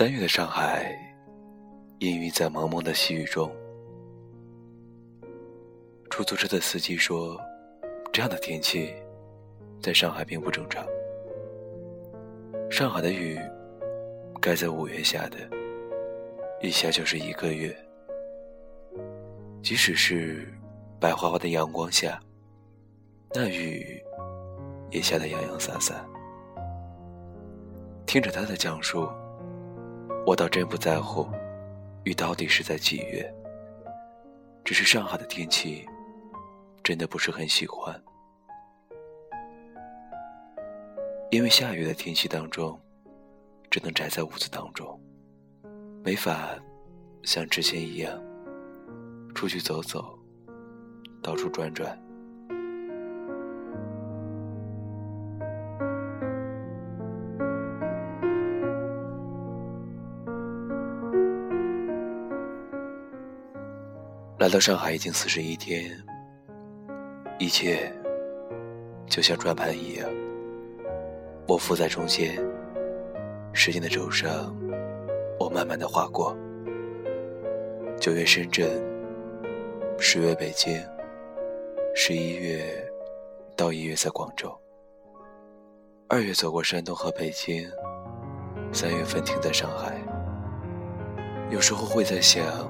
三月的上海，氤氲在蒙蒙的细雨中。出租车的司机说：“这样的天气，在上海并不正常。上海的雨，该在五月下的，一下就是一个月。即使是白花花的阳光下，那雨也下得洋洋洒洒。”听着他的讲述。我倒真不在乎，雨到底是在几月。只是上海的天气，真的不是很喜欢。因为下雨的天气当中，只能宅在屋子当中，没法像之前一样出去走走，到处转转。来到上海已经四十一天，一切就像转盘一样，我浮在中间，时间的轴上，我慢慢的划过。九月深圳，十月北京，十一月到一月在广州，二月走过山东和北京，三月份停在上海。有时候会在想。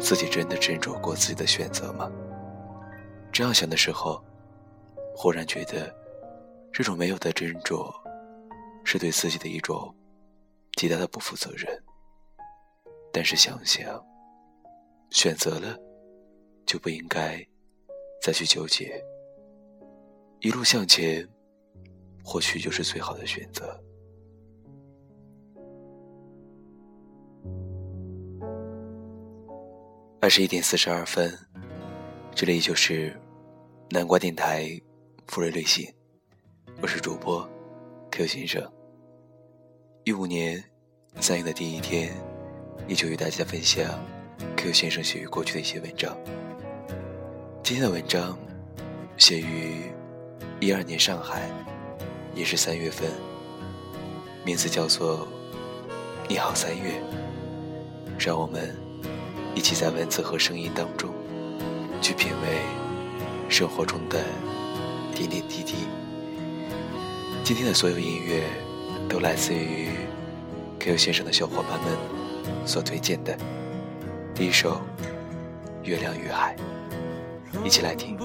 自己真的斟酌过自己的选择吗？这样想的时候，忽然觉得，这种没有的斟酌，是对自己的一种极大的不负责任。但是想想，选择了，就不应该再去纠结。一路向前，或许就是最好的选择。二十一点四十二分，这里就是南瓜电台福瑞旅行，我是主播 Q 先生。一五年三月的第一天，依旧与大家分享 Q 先生写于过去的一些文章。今天的文章写于一二年上海，也是三月份，名字叫做《你好三月》，让我们。一起在文字和声音当中，去品味生活中的点点滴滴。今天的所有音乐都来自于 Q 先生的小伙伴们所推荐的。第一首《月亮与海》，一起来听。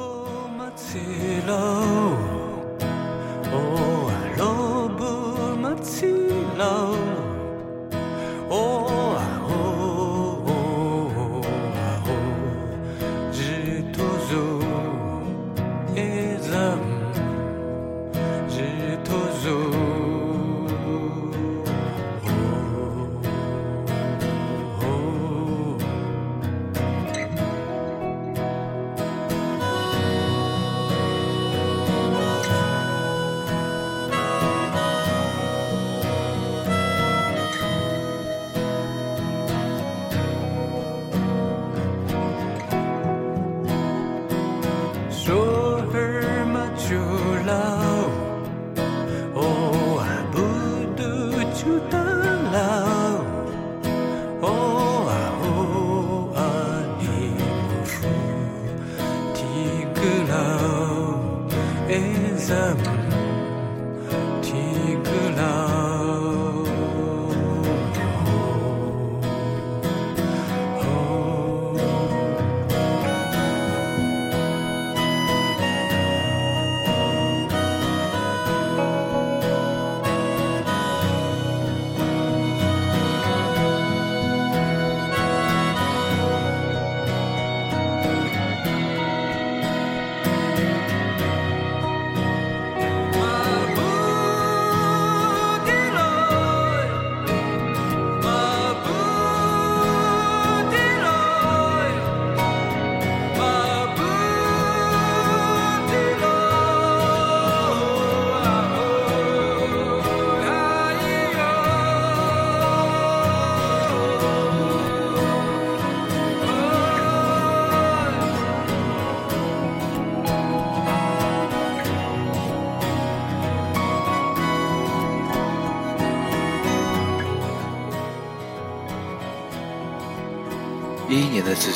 love is a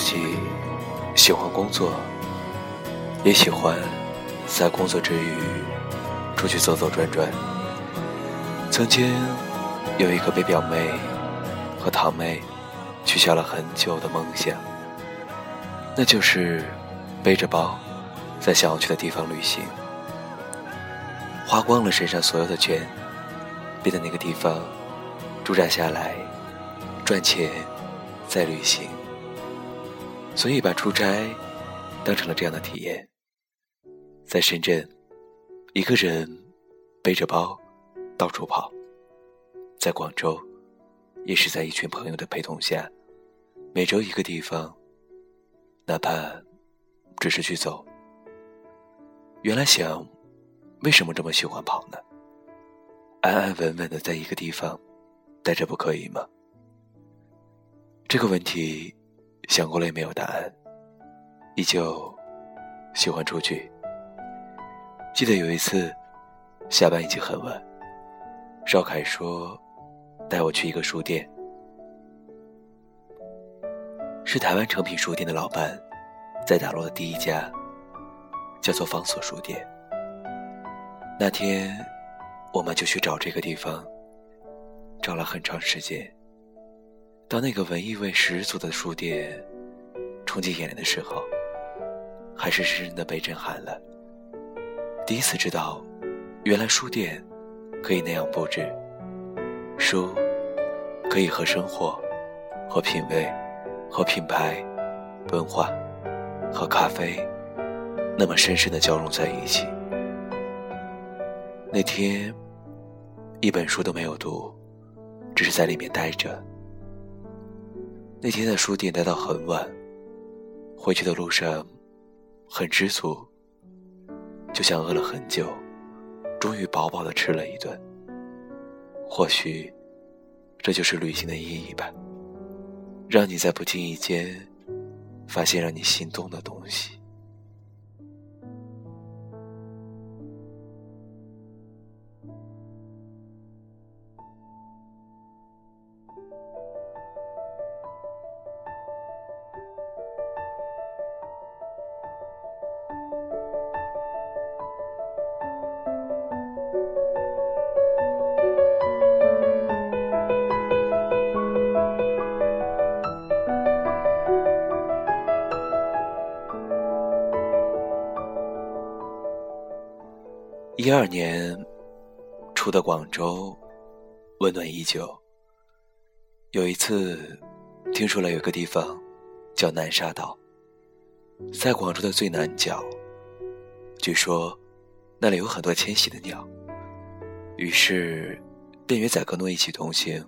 己喜欢工作，也喜欢在工作之余出去走走转转。曾经有一个被表妹和堂妹取消了很久的梦想，那就是背着包在想要去的地方旅行，花光了身上所有的钱，便在那个地方驻扎下来，赚钱再旅行。所以把出差当成了这样的体验，在深圳，一个人背着包到处跑；在广州，也是在一群朋友的陪同下，每周一个地方，哪怕只是去走。原来想，为什么这么喜欢跑呢？安安稳稳的在一个地方待着不可以吗？这个问题。想过了也没有答案，依旧喜欢出去。记得有一次下班已经很晚，邵凯说带我去一个书店，是台湾诚品书店的老板在打落的第一家，叫做方所书店。那天我们就去找这个地方，找了很长时间。当那个文艺味十足的书店冲进眼帘的时候，还是深深的被震撼了。第一次知道，原来书店可以那样布置，书可以和生活、和品味、和品牌、文化和咖啡那么深深的交融在一起。那天，一本书都没有读，只是在里面待着。那天在书店待到很晚，回去的路上很知足，就像饿了很久，终于饱饱的吃了一顿。或许，这就是旅行的意义吧，让你在不经意间发现让你心动的东西。第二年初的广州，温暖依旧。有一次，听说了有个地方叫南沙岛，在广州的最南角。据说那里有很多迁徙的鸟，于是便约载格诺一起同行。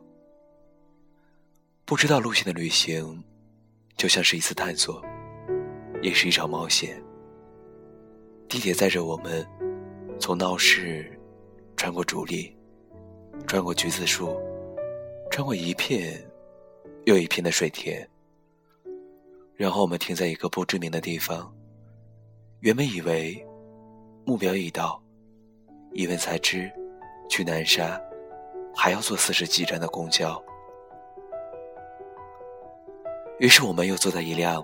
不知道路线的旅行，就像是一次探索，也是一场冒险。地铁载着我们。从闹市穿过竹林，穿过橘子树，穿过一片又一片的水田，然后我们停在一个不知名的地方。原本以为目标已到，一问才知，去南沙还要坐四十几站的公交。于是我们又坐在一辆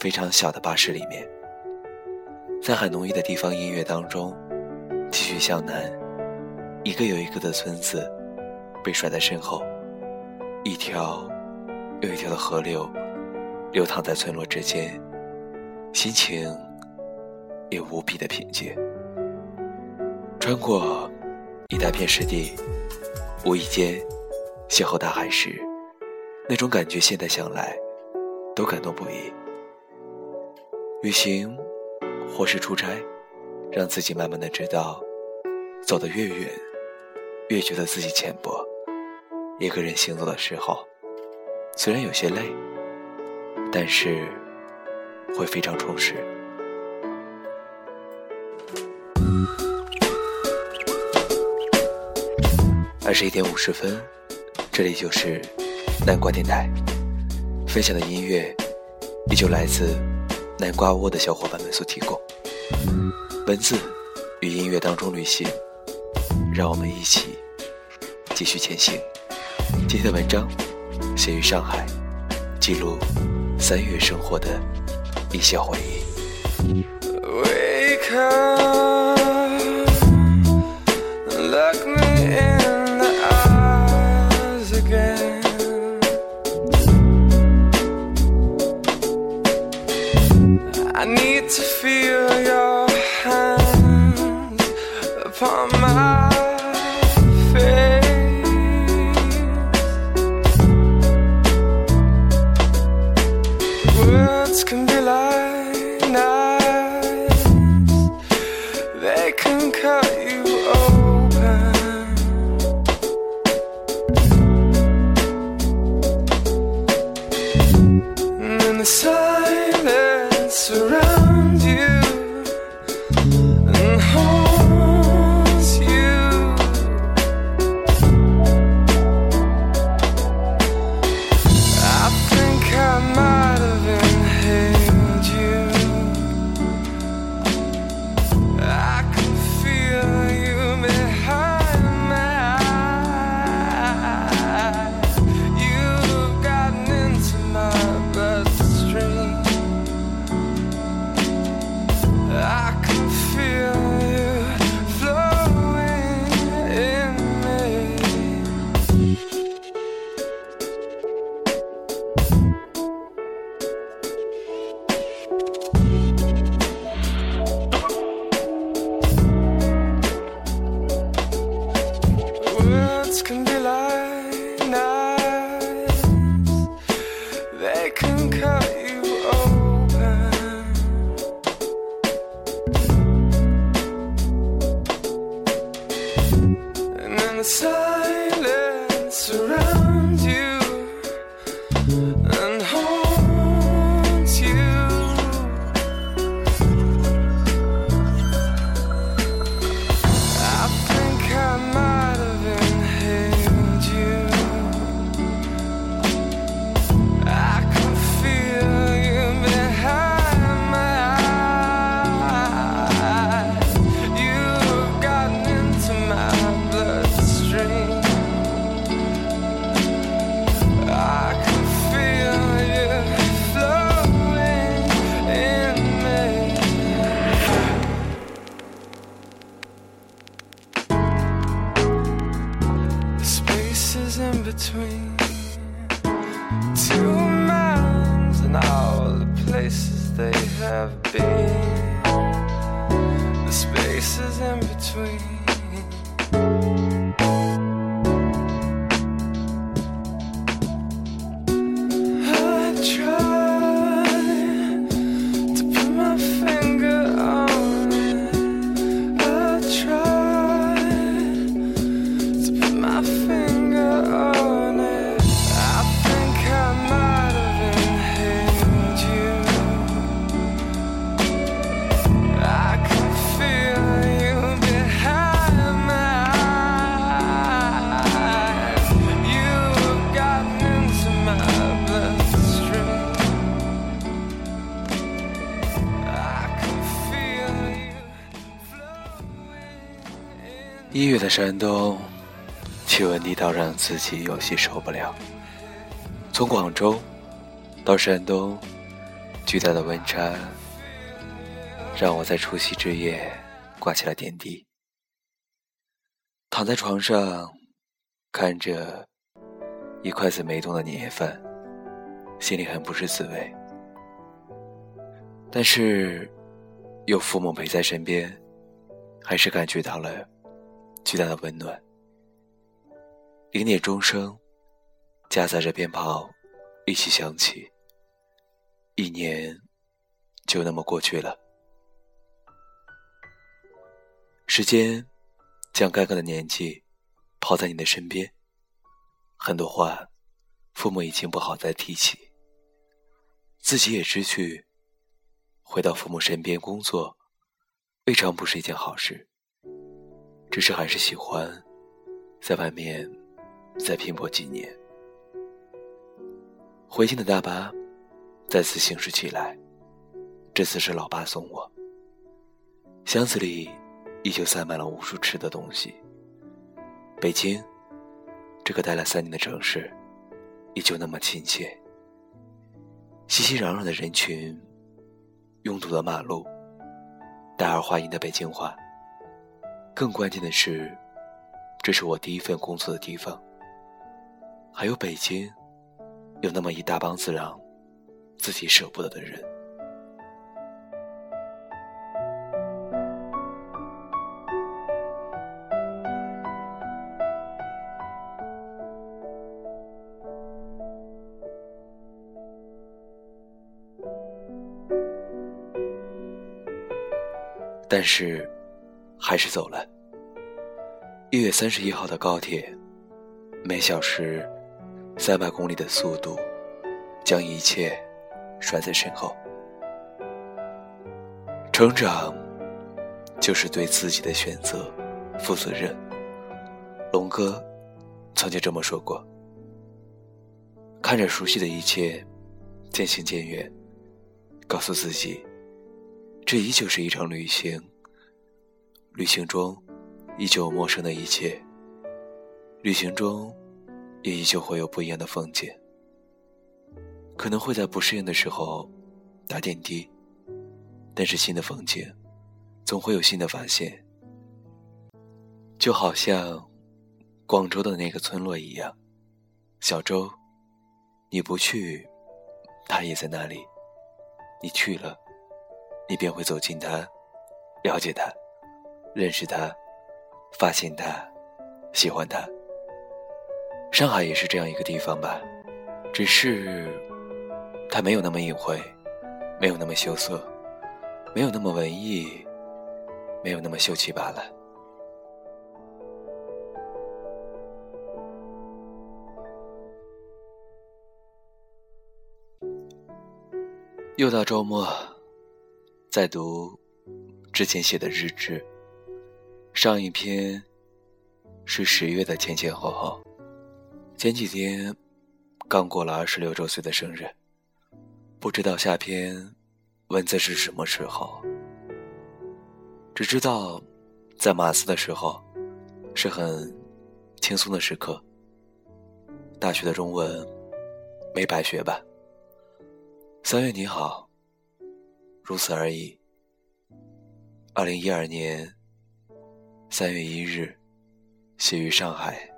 非常小的巴士里面，在很浓郁的地方音乐当中。继续向南，一个又一个的村子被甩在身后，一条又一条的河流流淌在村落之间，心情也无比的平静。穿过一大片湿地，无意间邂逅大海时，那种感觉现在想来都感动不已。旅行或是出差。让自己慢慢的知道，走得越远，越觉得自己浅薄。一个人行走的时候，虽然有些累，但是会非常充实。二十一点五十分，这里就是南瓜电台，分享的音乐依旧来自南瓜窝的小伙伴们所提供。文字与音乐当中旅行，让我们一起继续前行。今天的文章写于上海，记录三月生活的一些回忆。Wake up, look Words can be like knives, they can cut you open. And in the 山东，气温低到让自己有些受不了。从广州到山东，巨大的温差让我在除夕之夜挂起了点滴。躺在床上，看着一筷子没动的年夜饭，心里很不是滋味。但是有父母陪在身边，还是感觉到了巨大的温暖。零点钟声，夹杂着鞭炮一起响起，一年就那么过去了。时间将该个的年纪抛在你的身边，很多话，父母已经不好再提起，自己也知趣，回到父母身边工作，未尝不是一件好事。只是还是喜欢在外面再拼搏几年。回京的大巴再次行驶起来，这次是老爸送我。箱子里依旧塞满了无数吃的东西。北京，这个待了三年的城市，依旧那么亲切。熙熙攘攘的人群，拥堵的马路，带儿化音的北京话。更关键的是，这是我第一份工作的地方。还有北京，有那么一大帮子让自己舍不得的人。但是，还是走了。一月三十一号的高铁，每小时三百公里的速度，将一切甩在身后。成长，就是对自己的选择负责任。龙哥曾经这么说过。看着熟悉的一切渐行渐远，告诉自己。这依旧是一场旅行，旅行中依旧陌生的一切，旅行中也依旧会有不一样的风景。可能会在不适应的时候打点滴，但是新的风景总会有新的发现。就好像广州的那个村落一样，小周，你不去，他也在那里；你去了。你便会走近他，了解他，认识他，发现他，喜欢他。上海也是这样一个地方吧，只是他没有那么隐晦，没有那么羞涩，没有那么文艺，没有那么秀气罢了。又到周末。在读之前写的日志，上一篇是十月的前前后后。前几天刚过了二十六周岁的生日，不知道下篇文字是什么时候。只知道在马斯的时候是很轻松的时刻。大学的中文没白学吧？三月你好。如此而已。二零一二年三月一日，写于上海。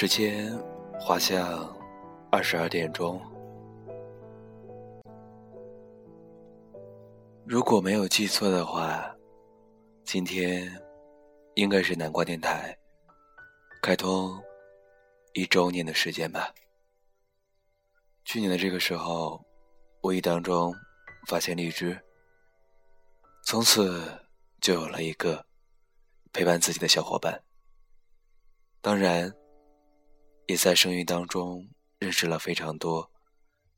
时间滑向二十二点钟。如果没有记错的话，今天应该是南瓜电台开通一周年的时间吧。去年的这个时候，无意当中发现荔枝，从此就有了一个陪伴自己的小伙伴。当然。也在声音当中认识了非常多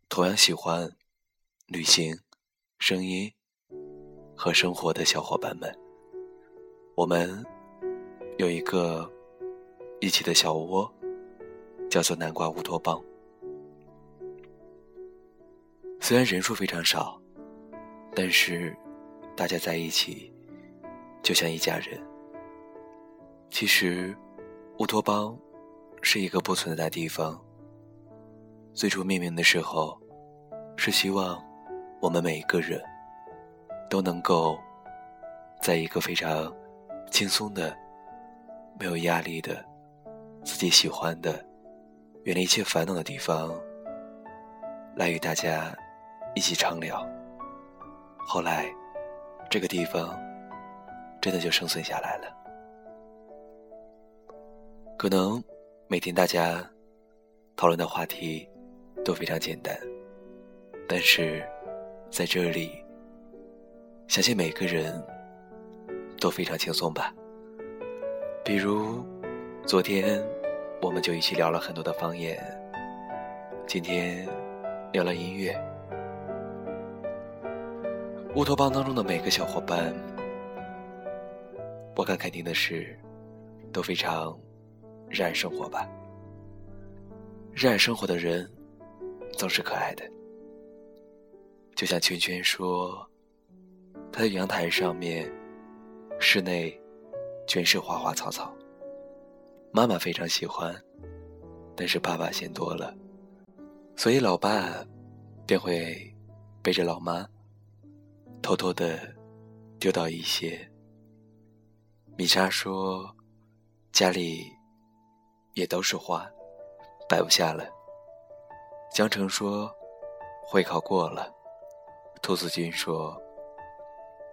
同样喜欢旅行、声音和生活的小伙伴们。我们有一个一起的小窝，叫做南瓜乌托邦。虽然人数非常少，但是大家在一起就像一家人。其实，乌托邦。是一个不存在的地方。最初命名的时候，是希望我们每一个人都能够在一个非常轻松的、没有压力的、自己喜欢的、远离一切烦恼的地方，来与大家一起畅聊。后来，这个地方真的就生存下来了。可能。每天大家讨论的话题都非常简单，但是在这里，相信每个人都非常轻松吧。比如昨天我们就一起聊了很多的方言。今天聊了音乐，乌托邦当中的每个小伙伴，我敢肯定的是，都非常热爱生活吧。热爱生活的人，总是可爱的。就像圈圈说，他的阳台上面，室内全是花花草草。妈妈非常喜欢，但是爸爸嫌多了，所以老爸便会背着老妈，偷偷的丢到一些。米莎说，家里也都是花，摆不下了。江城说，会考过了。兔子君说，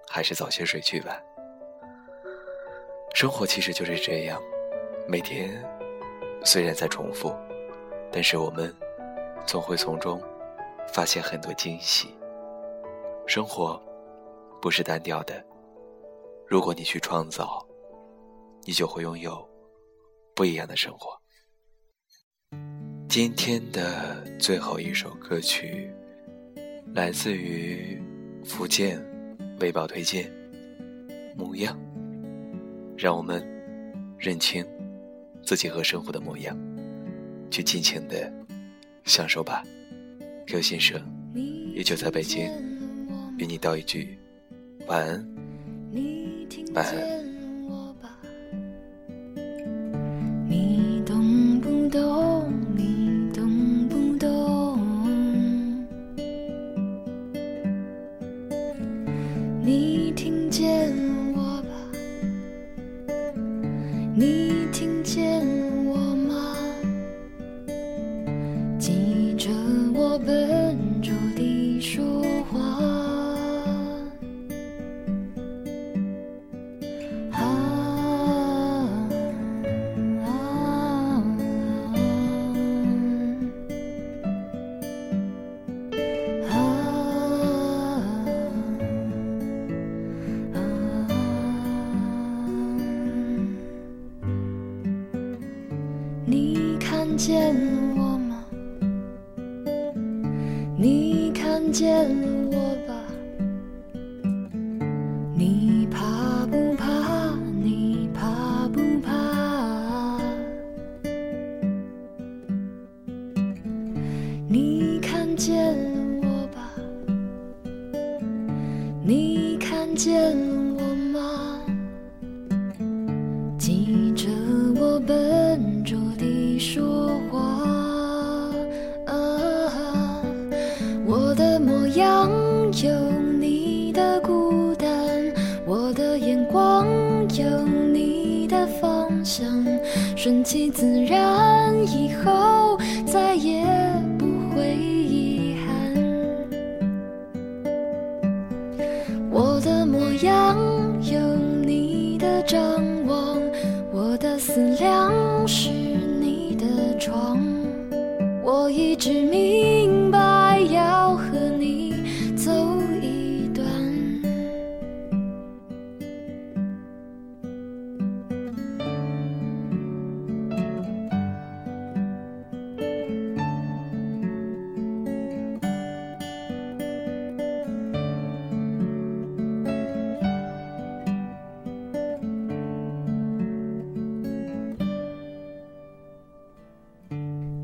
还是早些睡去吧。生活其实就是这样。每天虽然在重复，但是我们总会从中发现很多惊喜。生活不是单调的，如果你去创造，你就会拥有不一样的生活。今天的最后一首歌曲来自于福建微宝推荐《模样》，让我们认清。自己和生活的模样，去尽情的享受吧。Q 先生也就在北京，与你道一句晚安，晚安。光有你的方向，顺其自然，以后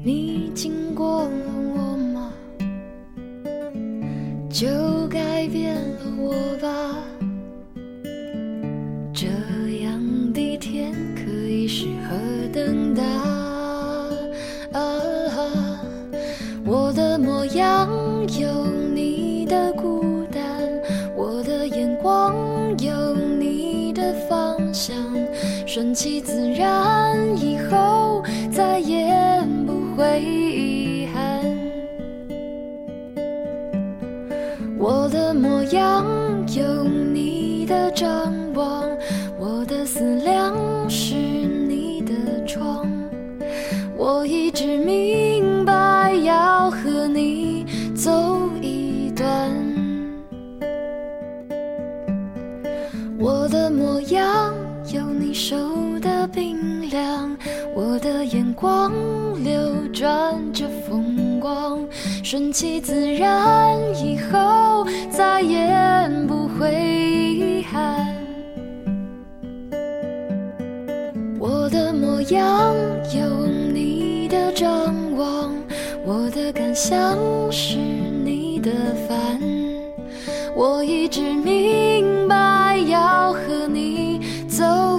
你经过了我吗？就改变了我吧。这样的天可以适合等待啊！我的模样有你的孤单，我的眼光有你的方向，顺其自然，我的模样有你手的冰凉，我的眼光流转着风光，顺其自然，以后再也不会遗憾。我的模样有你的张望，我的感想是你的烦。我一直明要和你走。